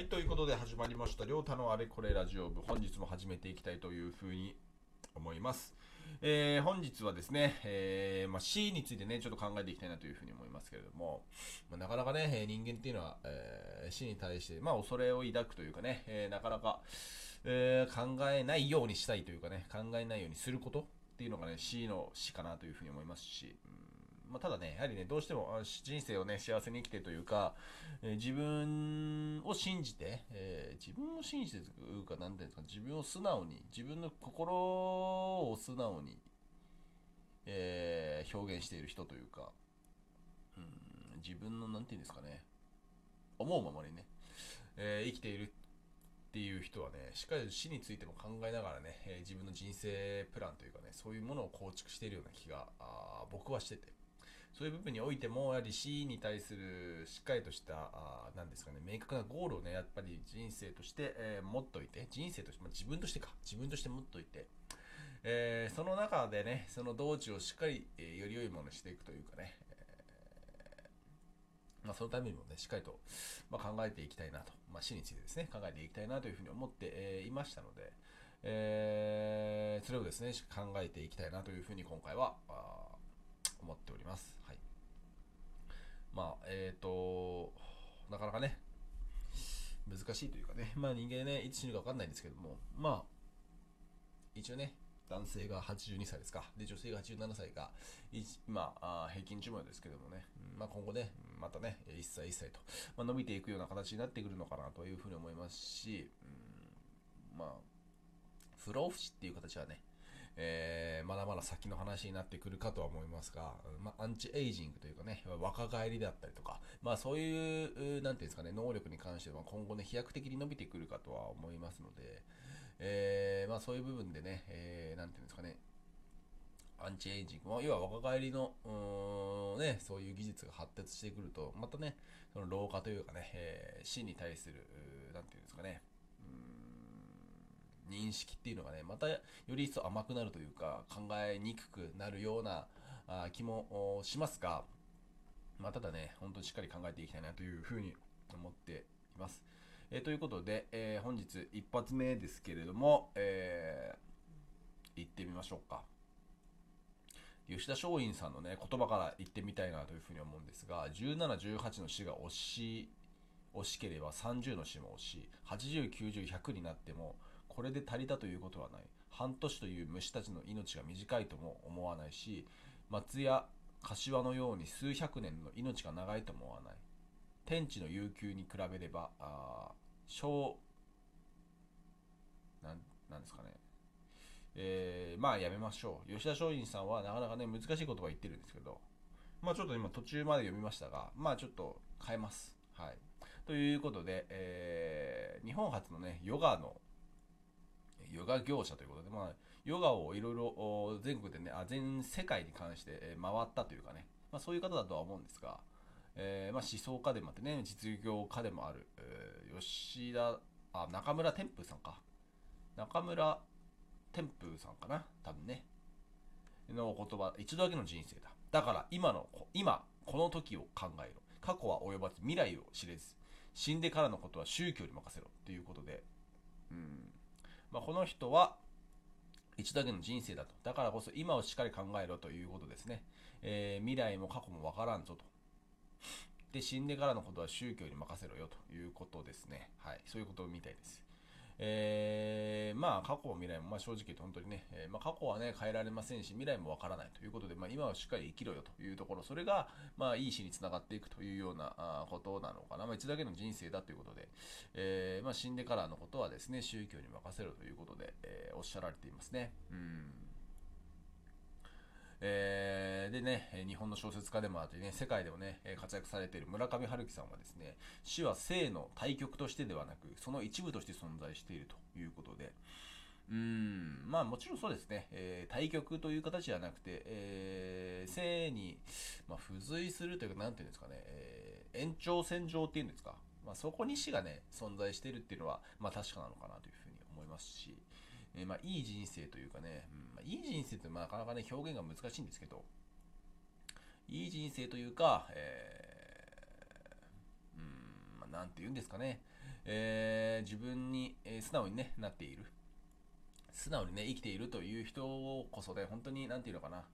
はい、ということで始まりました、りょうたのあれこれラジオ部。本日も始めていきたいというふうに思います。えー、本日はですね、えー、まあ、死についてね、ちょっと考えていきたいなというふうに思いますけれども、まあ、なかなかね、人間っていうのは、えー、死に対して、まあ、恐れを抱くというかね、えなかなか、え考えないようにしたいというかね、考えないようにすることっていうのがね、死の死かなというふうに思いますし、うんまあ、ただね、やはりね、どうしても人生をね、幸せに生きてというか、えー、自分を信じて、えー、自分を信じてというか、なんていうんですか、自分を素直に、自分の心を素直に、えー、表現している人というか、うん、自分の、なんていうんですかね、思うままにね、え生きているっていう人はね、しっかり死についても考えながらね、え自分の人生プランというかね、そういうものを構築しているような気が、僕はしてて、そういう部分においても、やはり死に対するしっかりとした、あなんですかね、明確なゴールをね、やっぱり人生として、えー、持っといて、人生として、まあ、自分としてか、自分として持っといて、えー、その中でね、その道中をしっかり、えー、より良いものにしていくというかね、まあ、そのためにもね、しっかりと、まあ、考えていきたいなと、まあ、死についてですね、考えていきたいなというふうに思って、えいましたので、えーそれをですね、考えていきたいなというふうに今回は、思っております。えっ、ー、と、なかなかね、難しいというかね、まあ人間ね、いつ死ぬか分かんないんですけども、まあ、一応ね、男性が82歳ですか。で、女性が87歳が、今、あ平均寿命ですけどもね、まあ、今後ね、またね、1歳1歳と、まあ、伸びていくような形になってくるのかなというふうに思いますし、うん、まあ、不老不死っていう形はね、えー、まだまだ先の話になってくるかとは思いますが、まあ、アンチエイジングというかね、若返りであったりとか、まあそういう、なんていうんですかね、能力に関しては今後ね、飛躍的に伸びてくるかとは思いますので、えー、まあそういう部分でね、えー、なんていうんですかね、アンチエイジング、要は若返りの、ね、そういう技術が発達してくると、またね、その老化というかね、えー、死に対する、なんていうんですかね、認識っていうのがね、またより一層甘くなるというか、考えにくくなるようなあ気もしますが、まあ、ただね、本当にしっかり考えていきたいなというふうに思っています。えー、ということで、えー、本日一発目ですけれども、えー、行ってみましょうか。吉田松陰さんのね、言葉から言ってみたいなというふうに思うんですが、17、18の死が惜し、惜しければ30の死も惜しい。80、90、100になっても、これで足りたということはない。半年という虫たちの命が短いとも思わないし松や柏のように数百年の命が長いとも思わない。天地の悠久に比べればあ小なんなんですかね。えー、まあやめましょう。吉田松陰さんはなかなかね難しい言葉言ってるんですけど。まあちょっと今途中まで読みましたがまあちょっと変えます。はい。ということで、えー、日本初のねヨガのヨガ業者ということで、まあ、ヨガをいろいろ全国でね、あ全世界に関して回ったというかね、まあ、そういう方だとは思うんですが、えー、まあ、思想家でもあってね、実業家でもある、えー、吉田、あ、中村天風さんか。中村天風さんかな、多分ね。の言葉、一度だけの人生だ。だから今の、今、この時を考えろ。過去は及ばず、未来を知れず、死んでからのことは宗教に任せろ。ということで、うん、まあ、この人は一度だけの人生だと。だからこそ今をしっかり考えろということですね。えー、未来も過去もわからんぞと。で、死んでからのことは宗教に任せろよということですね。はい。そういうことみたいです。えー、まあ過去未来も、まあ、正直言うと本当にね、えー、まあ、過去はね変えられませんし未来もわからないということで、まあ、今はしっかり生きろよというところそれが、まあ、いい死につながっていくというようなあことなのかな、まあ、一度だけの人生だということで、えー、まあ、死んでからのことはですね宗教に任せろということで、えおっしゃられていますね。うんえー、でね、日本の小説家でもあってね、世界でもね、活躍されている村上春樹さんはですね、死は生の対極としてではなく、その一部として存在しているということで、うん、まあもちろんそうですね、えー、対極という形じゃなくて、えー、生に、まあ、付随するというか、なんていうんですかね、えー、延長線上っていうんですか、まあ、そこに死がね、存在しているっていうのは、まあ確かなのかなというふうに思いますし、えー、まあいい人生というかね、うんまあ、いい人生ってなかなかね、表現が難しいんですけど、いい人生というか、えー、うん、まあ、なんて言うんですかね、えー、自分に、え、素直に、ね、なっている。素直にね、生きているという人こそね、本当に、なんていうのかな、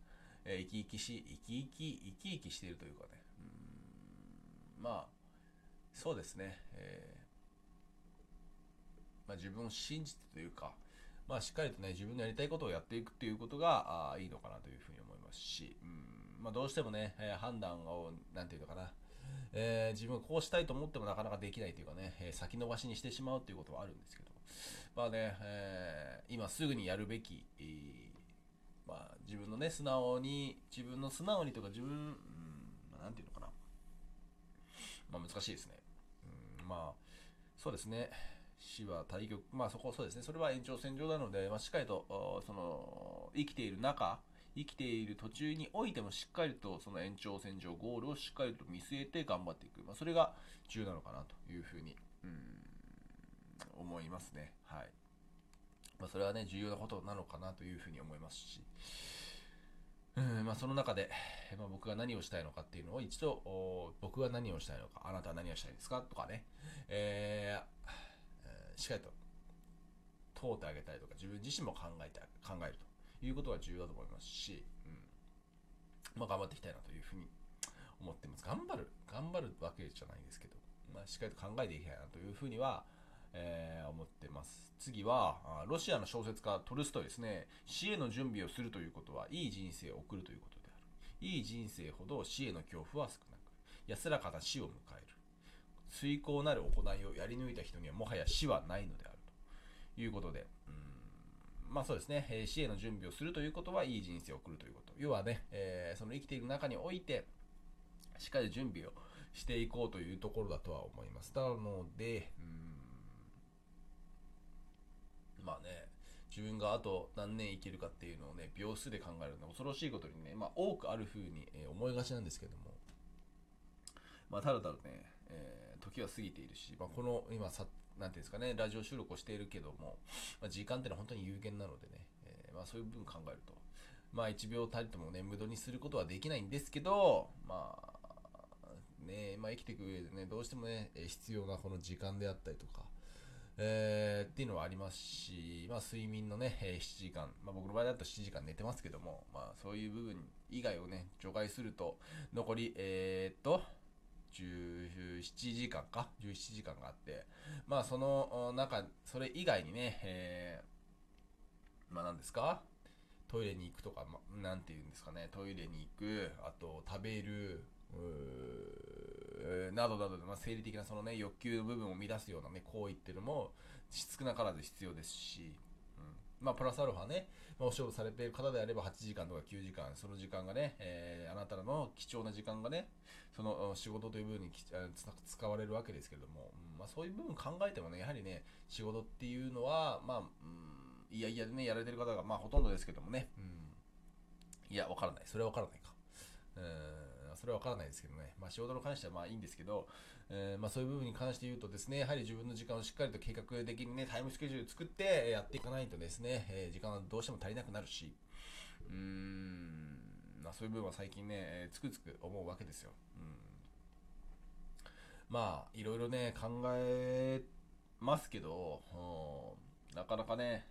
え、生き生きし、生き生き、生き生きしているというかね、うん、まあ、そうですね、えー、まあ、自分を信じてというか、まあ、しっかりとね、自分のやりたいことをやっていくっていうことが、あいいのかなというふうに思いますし、うん、まあ、どうしてもね、えー、判断を、なんていうのかな、えー、自分はこうしたいと思ってもなかなかできないというかね、えー、先延ばしにしてしまうということはあるんですけど、まあね、えー、今すぐにやるべき、えー、まあ、自分のね、素直に、自分の素直にとか自分、うん、まあ、なんていうのかな、まあ、難しいですね。うん、まあ、そうですね。死は対局、まあそこそうですね、それは延長線上なので、まあ、しっかりと、その、生きている中、生きている途中においてもしっかりとその延長線上ゴールをしっかりと見据えて頑張っていく、まあ、それが重要なのかなというふうにうん思いますね。はい。まあ、それはね重要なことなのかなというふうに思いますし。うんまあ、その中で、まあ、僕が何をしたいのかっていうのを一度僕が何をしたいのかあなたは何をしたいですか？とかね、えー、しっかりと問うてあげたりとか自分自身も考えて考えるということが重要だと思いますし、うん、まあ、頑張っていきたいなというふうに思ってます。頑張る、頑張るわけじゃないですけど、まあ、しっかりと考えていきたいなというふうには、えー、思ってます。次は、ロシアの小説家トルストイですね、死への準備をするということは、いい人生を送るということである。いい人生ほど死への恐怖は少なく、安らかな死を迎える。遂行なる行いをやり抜いた人にはもはや死はないのであるということで、まあそうですね、えー、死への準備をするということはいい人生を送るということ。要はね、えー、その生きている中において、しっかり準備をしていこうというところだとは思います。なので、うん、まあね、自分があと何年生きるかっていうのをね、秒数で考えるのは恐ろしいことにね、まあ多くあるふうに思いがちなんですけども、まあただただね、えー、時は過ぎているし、まあ、この今さなんていうんですかね、ラジオ収録をしているけども、まあ、時間っていうのは本当に有限なのでね、えー、まあ、そういう部分考えると、まあ、1秒たりともね、無駄にすることはできないんですけど、まあ、ね、まあ、生きていく上でね、どうしてもね、必要なこの時間であったりとか、えー、っていうのはありますし、まあ、睡眠のねえ、7時間、まあ、僕の場合だと7時間寝てますけども、まあ、そういう部分以外をね、除外すると、残り、えー、っと、17時間か ?17 時間があって、まあその中、それ以外にね、えー、まあ何ですか？トイレに行くとか、ま、なんて言うんですかね、トイレに行く、あと食べる、などなどで、まあ、生理的なそのね、欲求の部分を乱すようなね、行為っていうのも、少なからず必要ですし、まあ、プラスアルファね、まあ、お仕事されている方であれば8時間とか9時間、その時間がね、えー、あなたの貴重な時間がね、その仕事という部分に使われるわけですけれども、うんまあ、そういう部分考えてもね、やはりね、仕事っていうのは、まあ、うん、いやいやでね、やられてる方が、まあ、ほとんどですけどもね、うん、いや、わからない。それはわからないか。うん、それはわからないですけどね、まあ、仕事に関してはまあいいんですけど、えー、まあ、そういう部分に関して言うとですね、やはり自分の時間をしっかりと計画的にね、タイムスケジュール作ってやっていかないとですね、えー、時間はどうしても足りなくなるし、うーん、まあ、そういう部分は最近ね、つくつく思うわけですよ。うん、まあ、いろいろね、考えますけど、なかなかね、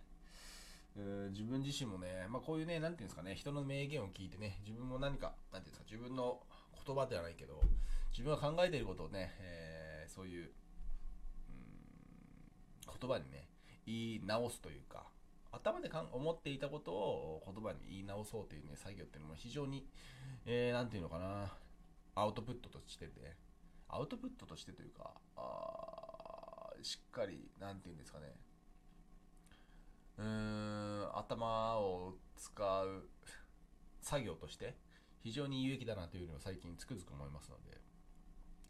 自分自身もね、まあ、こういうね、なんていうんですかね、人の名言を聞いてね、自分も何か、なんていうんですか、自分の言葉ではないけど、自分が考えていることをね、えー、そういう、うん、言葉にね、言い直すというか、頭でかん思っていたことを言葉に言い直そうというね、作業っていうのも非常に、えー、ていうのかな、アウトプットとしてて、アウトプットとしてというか、あしっかり、なんていうんですかね、うーん、頭を使う作業として、非常に有益だなというのを最近つくづく思いますので、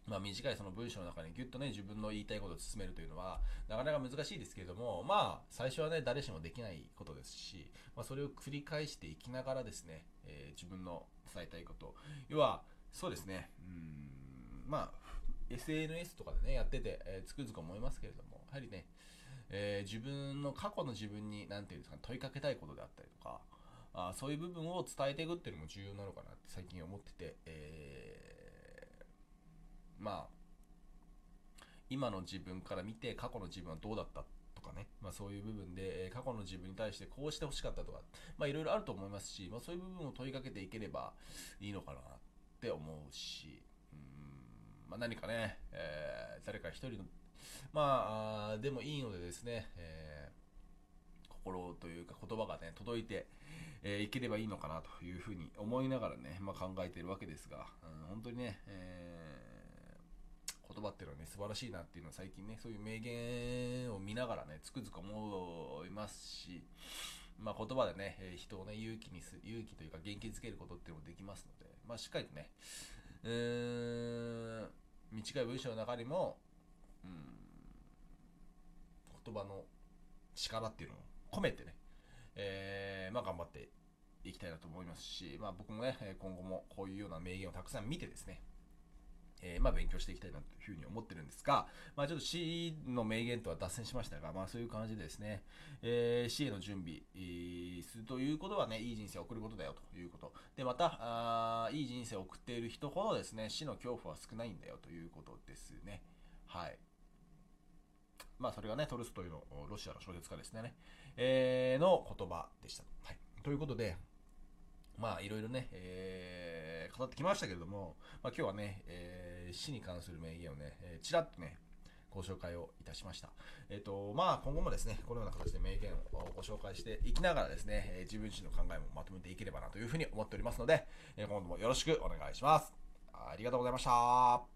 まあ、短いその文章の中にギュッとね、自分の言いたいことを進めるというのは、なかなか難しいですけれども、まあ、最初はね、誰しもできないことですし、まあ、それを繰り返していきながらですね、えー、自分の伝えたいこと、要は、そうですね、うん、まあ、SNS とかでね、やってて、えー、つくづく思いますけれども、やはりね、えー、自分の過去の自分に、なんていうんですか、問いかけたいことであったりとか、あそういう部分を伝えていくっていうのも重要なのかなって最近思ってて、えーまあ、今の自分から見て過去の自分はどうだったとかね、まあ、そういう部分で、え過去の自分に対してこうしてほしかったとか、まあ、いろいろあると思いますし、まあ、そういう部分を問いかけていければいいのかなって思うし、うんまあ、何かね、えー、誰か一人の、まあ、でもいいのでですね、えー、心というか言葉がね、届いて、えー、いければいいのかなというふうに思いながらね、まあ、考えているわけですが、うん、本当にね、えー、言葉っていうのはね、素晴らしいなっていうのは最近ね、そういう名言を見ながらね、つくづく思いますし、まあ、言葉でね、人をね、勇気にす、勇気というか元気づけることっていうのもできますので、まあ、しっかりとね、うーん、短い文章の中にも、うん、言葉の力っていうのを込めてね、えー、まあ、頑張っていきたいなと思いますし、まあ、僕もね、今後もこういうような名言をたくさん見てですね、えー、まあ、勉強していきたいなというふうに思ってるんですが、まあ、ちょっと C の名言とは脱線しましたが、まあ、そういう感じでですね、えー、C への準備、するということはね、いい人生を送ることだよということ。で、また、あいい人生を送っている人ほどですね、死の恐怖は少ないんだよということですね。はい。まあ、それがね、トルストイのロシアの小説家ですね、えー、の言葉でした。はい。ということで、まあ、いろいろね、えー、語ってきましたけれども、まあ、今日はね、えー、死に関する名言をね、えー、ちらっとね、ご紹介をいたしました。えっ、ー、と、まあ、今後もですね、このような形で名言をご紹介していきながらですね、え自分自身の考えもまとめていければなというふうに思っておりますので、え今度もよろしくお願いします。ありがとうございました。